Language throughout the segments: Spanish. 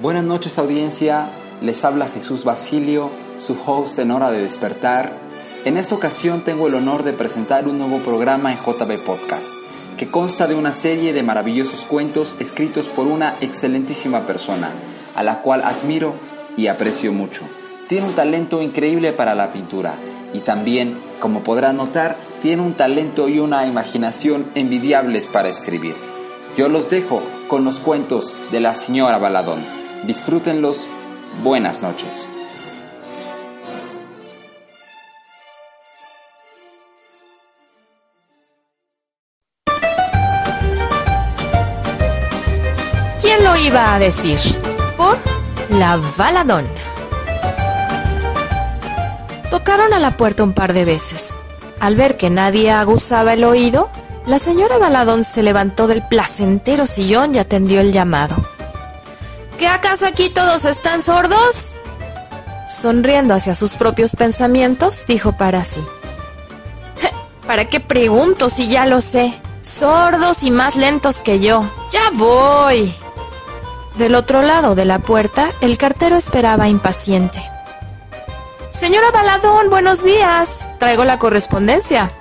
Buenas noches audiencia, les habla Jesús Basilio, su host en Hora de Despertar. En esta ocasión tengo el honor de presentar un nuevo programa en JB Podcast, que consta de una serie de maravillosos cuentos escritos por una excelentísima persona, a la cual admiro y aprecio mucho. Tiene un talento increíble para la pintura y también, como podrán notar, tiene un talento y una imaginación envidiables para escribir. Yo los dejo con los cuentos de la señora Baladón. Disfrútenlos. Buenas noches. ¿Quién lo iba a decir? Por la Baladón. Tocaron a la puerta un par de veces. Al ver que nadie aguzaba el oído, la señora Baladón se levantó del placentero sillón y atendió el llamado. ¿Qué acaso aquí todos están sordos? Sonriendo hacia sus propios pensamientos, dijo para sí. ¿Para qué pregunto si ya lo sé? Sordos y más lentos que yo. Ya voy. Del otro lado de la puerta, el cartero esperaba impaciente. Señora Baladón, buenos días. Traigo la correspondencia.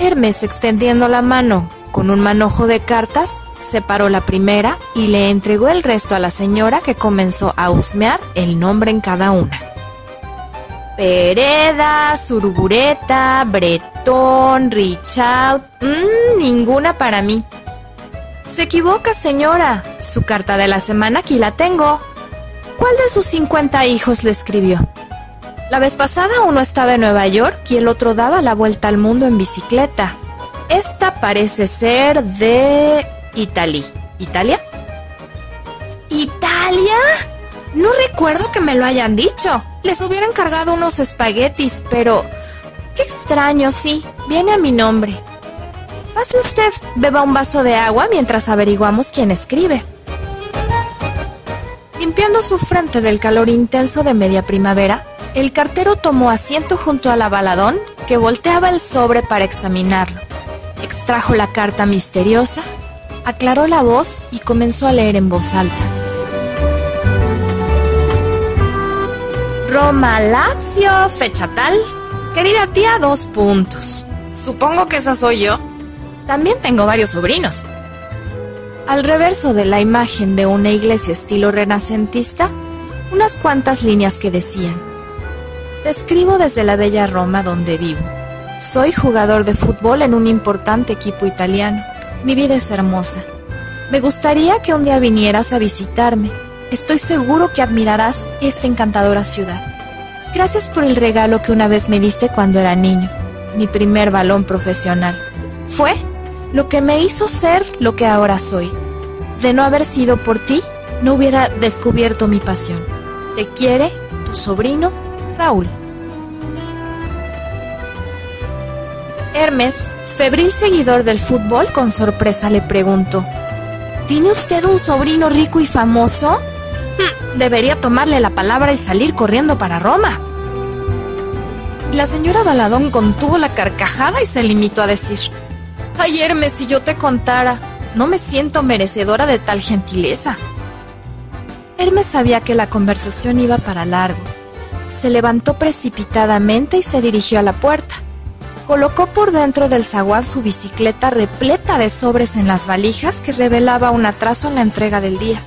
Hermes, extendiendo la mano con un manojo de cartas, separó la primera y le entregó el resto a la señora que comenzó a husmear el nombre en cada una. Pereda, Surbureta, Bretón, Richard, mmm, ninguna para mí. Se equivoca, señora. Su carta de la semana aquí la tengo. ¿Cuál de sus 50 hijos le escribió? La vez pasada uno estaba en Nueva York y el otro daba la vuelta al mundo en bicicleta. Esta parece ser de Italy. ¿Italia? ¿Italia? No recuerdo que me lo hayan dicho. Les hubiera encargado unos espaguetis, pero... Qué extraño, sí. Viene a mi nombre. Pase usted, beba un vaso de agua mientras averiguamos quién escribe. Limpiando su frente del calor intenso de media primavera, el cartero tomó asiento junto al baladón que volteaba el sobre para examinarlo. Extrajo la carta misteriosa aclaró la voz y comenzó a leer en voz alta. Roma Lazio, fecha tal. Querida tía, dos puntos. Supongo que esa soy yo. También tengo varios sobrinos. Al reverso de la imagen de una iglesia estilo renacentista, unas cuantas líneas que decían, Te escribo desde la bella Roma donde vivo. Soy jugador de fútbol en un importante equipo italiano. Mi vida es hermosa. Me gustaría que un día vinieras a visitarme. Estoy seguro que admirarás esta encantadora ciudad. Gracias por el regalo que una vez me diste cuando era niño, mi primer balón profesional. Fue lo que me hizo ser lo que ahora soy. De no haber sido por ti, no hubiera descubierto mi pasión. Te quiere tu sobrino, Raúl. Hermes febril seguidor del fútbol, con sorpresa le preguntó, ¿Tiene usted un sobrino rico y famoso? Hmm, debería tomarle la palabra y salir corriendo para Roma. La señora Baladón contuvo la carcajada y se limitó a decir, Ay Hermes, si yo te contara, no me siento merecedora de tal gentileza. Hermes sabía que la conversación iba para largo. Se levantó precipitadamente y se dirigió a la puerta. Colocó por dentro del zaguán su bicicleta repleta de sobres en las valijas que revelaba un atraso en la entrega del día.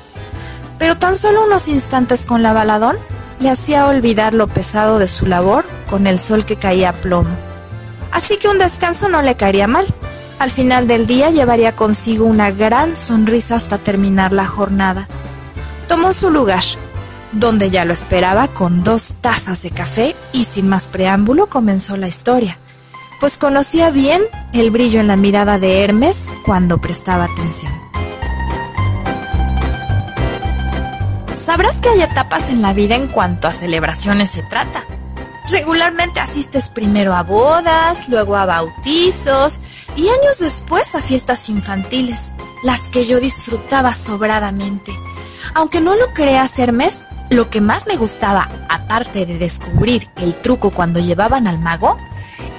Pero tan solo unos instantes con la baladón le hacía olvidar lo pesado de su labor con el sol que caía a plomo. Así que un descanso no le caería mal. Al final del día llevaría consigo una gran sonrisa hasta terminar la jornada. Tomó su lugar, donde ya lo esperaba con dos tazas de café y sin más preámbulo comenzó la historia pues conocía bien el brillo en la mirada de Hermes cuando prestaba atención. Sabrás que hay etapas en la vida en cuanto a celebraciones se trata. Regularmente asistes primero a bodas, luego a bautizos y años después a fiestas infantiles, las que yo disfrutaba sobradamente. Aunque no lo creas, Hermes, lo que más me gustaba, aparte de descubrir el truco cuando llevaban al mago,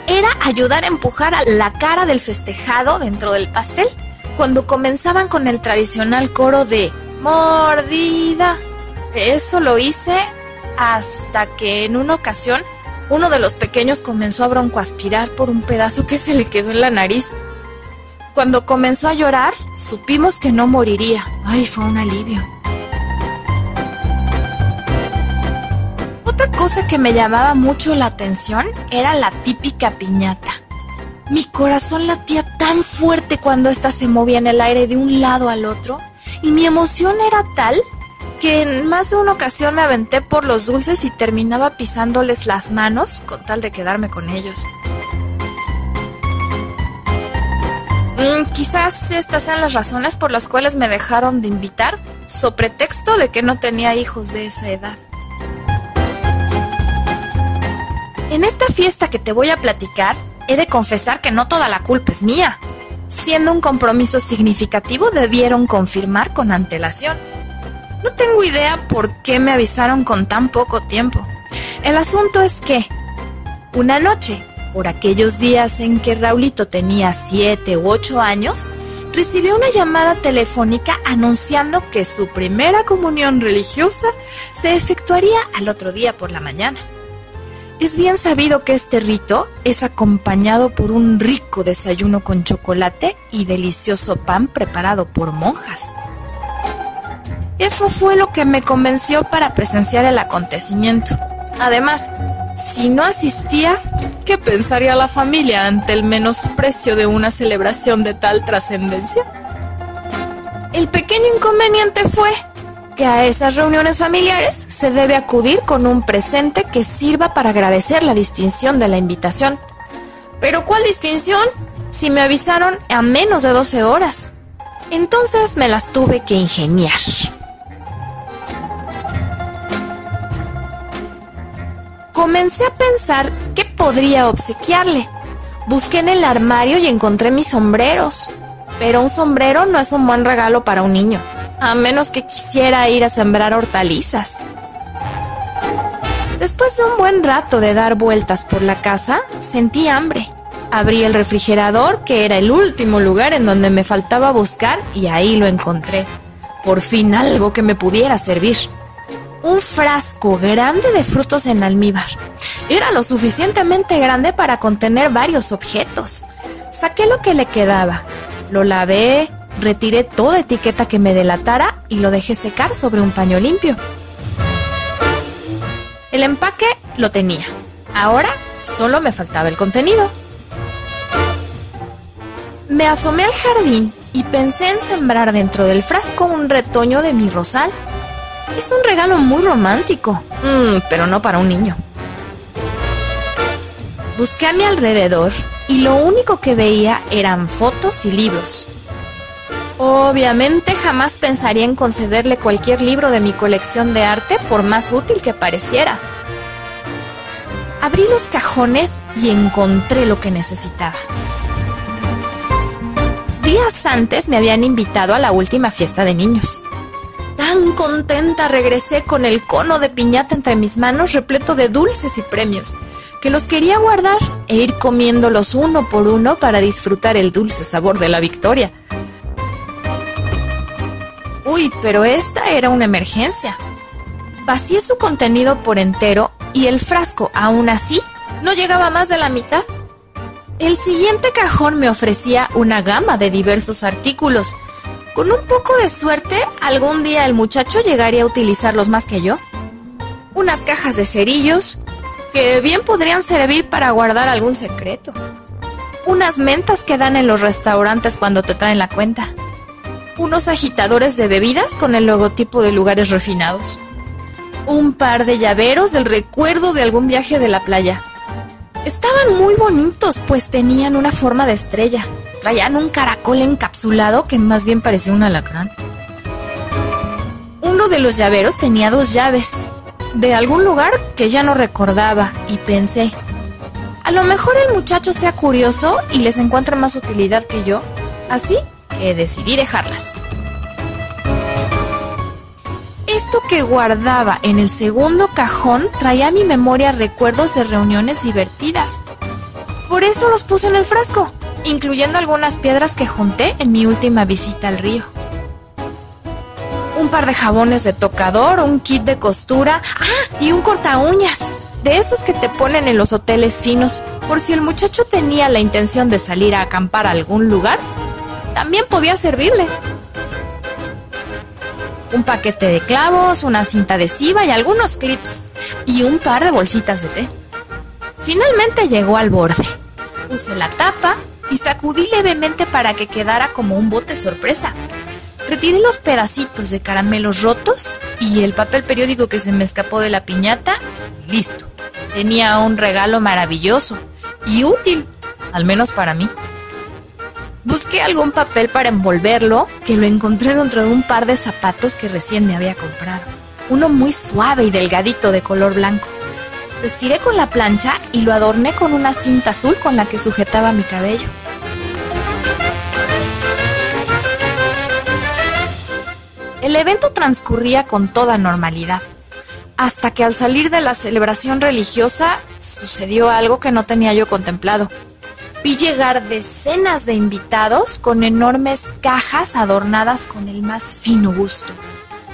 era ayudar a empujar a la cara del festejado dentro del pastel, cuando comenzaban con el tradicional coro de Mordida. Eso lo hice hasta que en una ocasión uno de los pequeños comenzó a broncoaspirar por un pedazo que se le quedó en la nariz. Cuando comenzó a llorar, supimos que no moriría. Ay, fue un alivio. Que me llamaba mucho la atención era la típica piñata. Mi corazón latía tan fuerte cuando ésta se movía en el aire de un lado al otro y mi emoción era tal que en más de una ocasión me aventé por los dulces y terminaba pisándoles las manos con tal de quedarme con ellos. Mm, quizás estas sean las razones por las cuales me dejaron de invitar, so pretexto de que no tenía hijos de esa edad. En esta fiesta que te voy a platicar, he de confesar que no toda la culpa es mía. Siendo un compromiso significativo, debieron confirmar con antelación. No tengo idea por qué me avisaron con tan poco tiempo. El asunto es que, una noche, por aquellos días en que Raulito tenía 7 u 8 años, recibió una llamada telefónica anunciando que su primera comunión religiosa se efectuaría al otro día por la mañana. Es bien sabido que este rito es acompañado por un rico desayuno con chocolate y delicioso pan preparado por monjas. Eso fue lo que me convenció para presenciar el acontecimiento. Además, si no asistía, ¿qué pensaría la familia ante el menosprecio de una celebración de tal trascendencia? El pequeño inconveniente fue que a esas reuniones familiares se debe acudir con un presente que sirva para agradecer la distinción de la invitación. ¿Pero cuál distinción? Si me avisaron a menos de 12 horas. Entonces me las tuve que ingeniar. Comencé a pensar qué podría obsequiarle. Busqué en el armario y encontré mis sombreros. Pero un sombrero no es un buen regalo para un niño, a menos que quisiera ir a sembrar hortalizas. Después de un buen rato de dar vueltas por la casa, sentí hambre. Abrí el refrigerador, que era el último lugar en donde me faltaba buscar, y ahí lo encontré. Por fin algo que me pudiera servir un frasco grande de frutos en almíbar. Era lo suficientemente grande para contener varios objetos. Saqué lo que le quedaba, lo lavé, retiré toda etiqueta que me delatara y lo dejé secar sobre un paño limpio. El empaque lo tenía. Ahora solo me faltaba el contenido. Me asomé al jardín y pensé en sembrar dentro del frasco un retoño de mi rosal. Es un regalo muy romántico, mm, pero no para un niño. Busqué a mi alrededor y lo único que veía eran fotos y libros. Obviamente jamás pensaría en concederle cualquier libro de mi colección de arte por más útil que pareciera. Abrí los cajones y encontré lo que necesitaba. Días antes me habían invitado a la última fiesta de niños. Tan contenta regresé con el cono de piñata entre mis manos repleto de dulces y premios, que los quería guardar e ir comiéndolos uno por uno para disfrutar el dulce sabor de la victoria. Uy, pero esta era una emergencia. Vacié su contenido por entero y el frasco, aún así, no llegaba más de la mitad. El siguiente cajón me ofrecía una gama de diversos artículos, con un poco de suerte, algún día el muchacho llegaría a utilizarlos más que yo. Unas cajas de cerillos, que bien podrían servir para guardar algún secreto. Unas mentas que dan en los restaurantes cuando te traen la cuenta. Unos agitadores de bebidas con el logotipo de lugares refinados. Un par de llaveros del recuerdo de algún viaje de la playa. Estaban muy bonitos, pues tenían una forma de estrella traían un caracol encapsulado que más bien parecía un alacrán. Uno de los llaveros tenía dos llaves, de algún lugar que ya no recordaba, y pensé, a lo mejor el muchacho sea curioso y les encuentre más utilidad que yo, así que decidí dejarlas. Esto que guardaba en el segundo cajón traía a mi memoria recuerdos de reuniones divertidas. Por eso los puse en el frasco incluyendo algunas piedras que junté en mi última visita al río. un par de jabones de tocador, un kit de costura, ah, y un corta uñas. De esos que te ponen en los hoteles finos, por si el muchacho tenía la intención de salir a acampar a algún lugar, también podía servirle. Un paquete de clavos, una cinta adhesiva y algunos clips, y un par de bolsitas de té. Finalmente llegó al borde. Puse la tapa y sacudí levemente para que quedara como un bote sorpresa. Retiré los pedacitos de caramelos rotos y el papel periódico que se me escapó de la piñata y listo. Tenía un regalo maravilloso y útil, al menos para mí. Busqué algún papel para envolverlo, que lo encontré dentro de un par de zapatos que recién me había comprado. Uno muy suave y delgadito de color blanco. Lo estiré con la plancha y lo adorné con una cinta azul con la que sujetaba mi cabello. El evento transcurría con toda normalidad, hasta que al salir de la celebración religiosa sucedió algo que no tenía yo contemplado. Vi llegar decenas de invitados con enormes cajas adornadas con el más fino gusto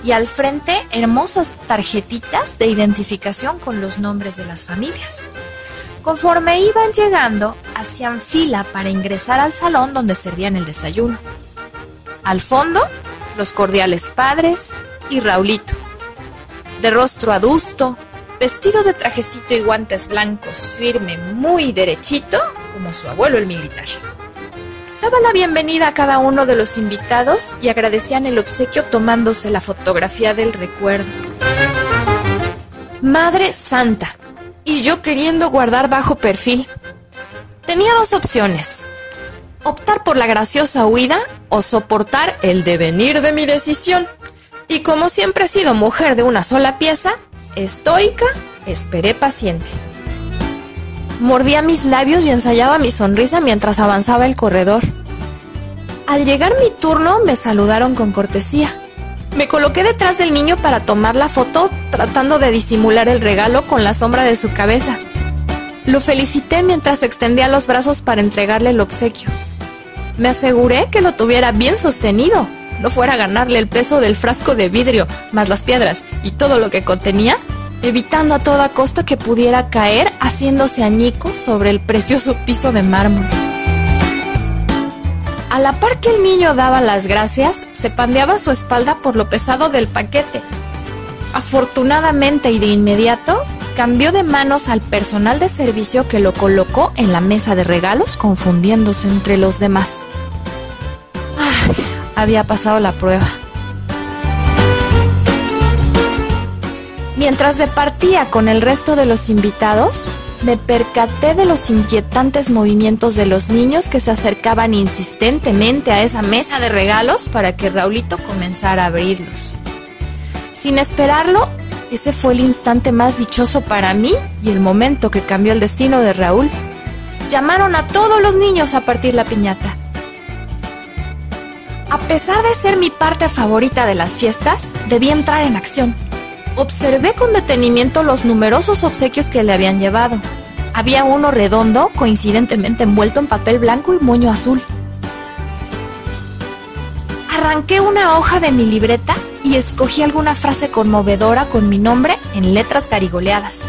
y al frente hermosas tarjetitas de identificación con los nombres de las familias. Conforme iban llegando, hacían fila para ingresar al salón donde servían el desayuno. Al fondo, los cordiales padres y Raulito. De rostro adusto, vestido de trajecito y guantes blancos, firme, muy derechito, como su abuelo el militar. Daba la bienvenida a cada uno de los invitados y agradecían el obsequio tomándose la fotografía del recuerdo. Madre Santa. Y yo queriendo guardar bajo perfil. Tenía dos opciones optar por la graciosa huida o soportar el devenir de mi decisión. Y como siempre he sido mujer de una sola pieza, estoica, esperé paciente. Mordía mis labios y ensayaba mi sonrisa mientras avanzaba el corredor. Al llegar mi turno me saludaron con cortesía. Me coloqué detrás del niño para tomar la foto tratando de disimular el regalo con la sombra de su cabeza. Lo felicité mientras extendía los brazos para entregarle el obsequio. Me aseguré que lo tuviera bien sostenido, no fuera a ganarle el peso del frasco de vidrio, más las piedras y todo lo que contenía, evitando a toda costa que pudiera caer haciéndose añicos sobre el precioso piso de mármol. A la par que el niño daba las gracias, se pandeaba su espalda por lo pesado del paquete. Afortunadamente y de inmediato, cambió de manos al personal de servicio que lo colocó en la mesa de regalos confundiéndose entre los demás. había pasado la prueba. Mientras departía con el resto de los invitados, me percaté de los inquietantes movimientos de los niños que se acercaban insistentemente a esa mesa de regalos para que Raulito comenzara a abrirlos. Sin esperarlo, ese fue el instante más dichoso para mí y el momento que cambió el destino de Raúl. Llamaron a todos los niños a partir la piñata. A pesar de ser mi parte favorita de las fiestas, debí entrar en acción. Observé con detenimiento los numerosos obsequios que le habían llevado. Había uno redondo, coincidentemente envuelto en papel blanco y moño azul. Arranqué una hoja de mi libreta y escogí alguna frase conmovedora con mi nombre en letras garigoleadas.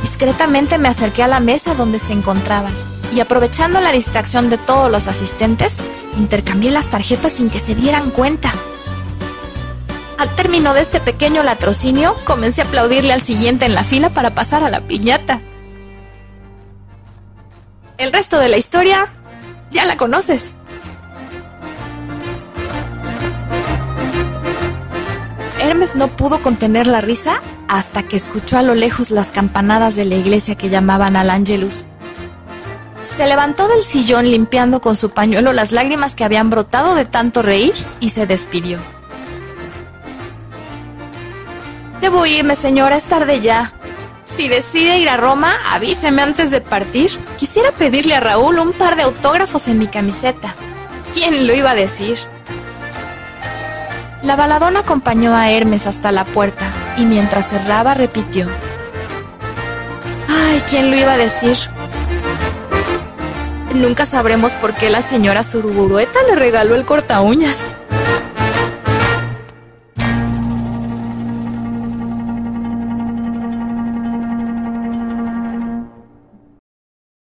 Discretamente me acerqué a la mesa donde se encontraban y aprovechando la distracción de todos los asistentes, intercambié las tarjetas sin que se dieran cuenta. Al término de este pequeño latrocinio, comencé a aplaudirle al siguiente en la fila para pasar a la piñata. El resto de la historia ya la conoces. Hermes no pudo contener la risa hasta que escuchó a lo lejos las campanadas de la iglesia que llamaban al Angelus. Se levantó del sillón limpiando con su pañuelo las lágrimas que habían brotado de tanto reír y se despidió. Debo irme, señora, es tarde ya. Si decide ir a Roma, avíseme antes de partir. Quisiera pedirle a Raúl un par de autógrafos en mi camiseta. ¿Quién lo iba a decir? La baladona acompañó a Hermes hasta la puerta y mientras cerraba repitió. Ay, ¿quién lo iba a decir? Nunca sabremos por qué la señora Suruburueta le regaló el corta uñas.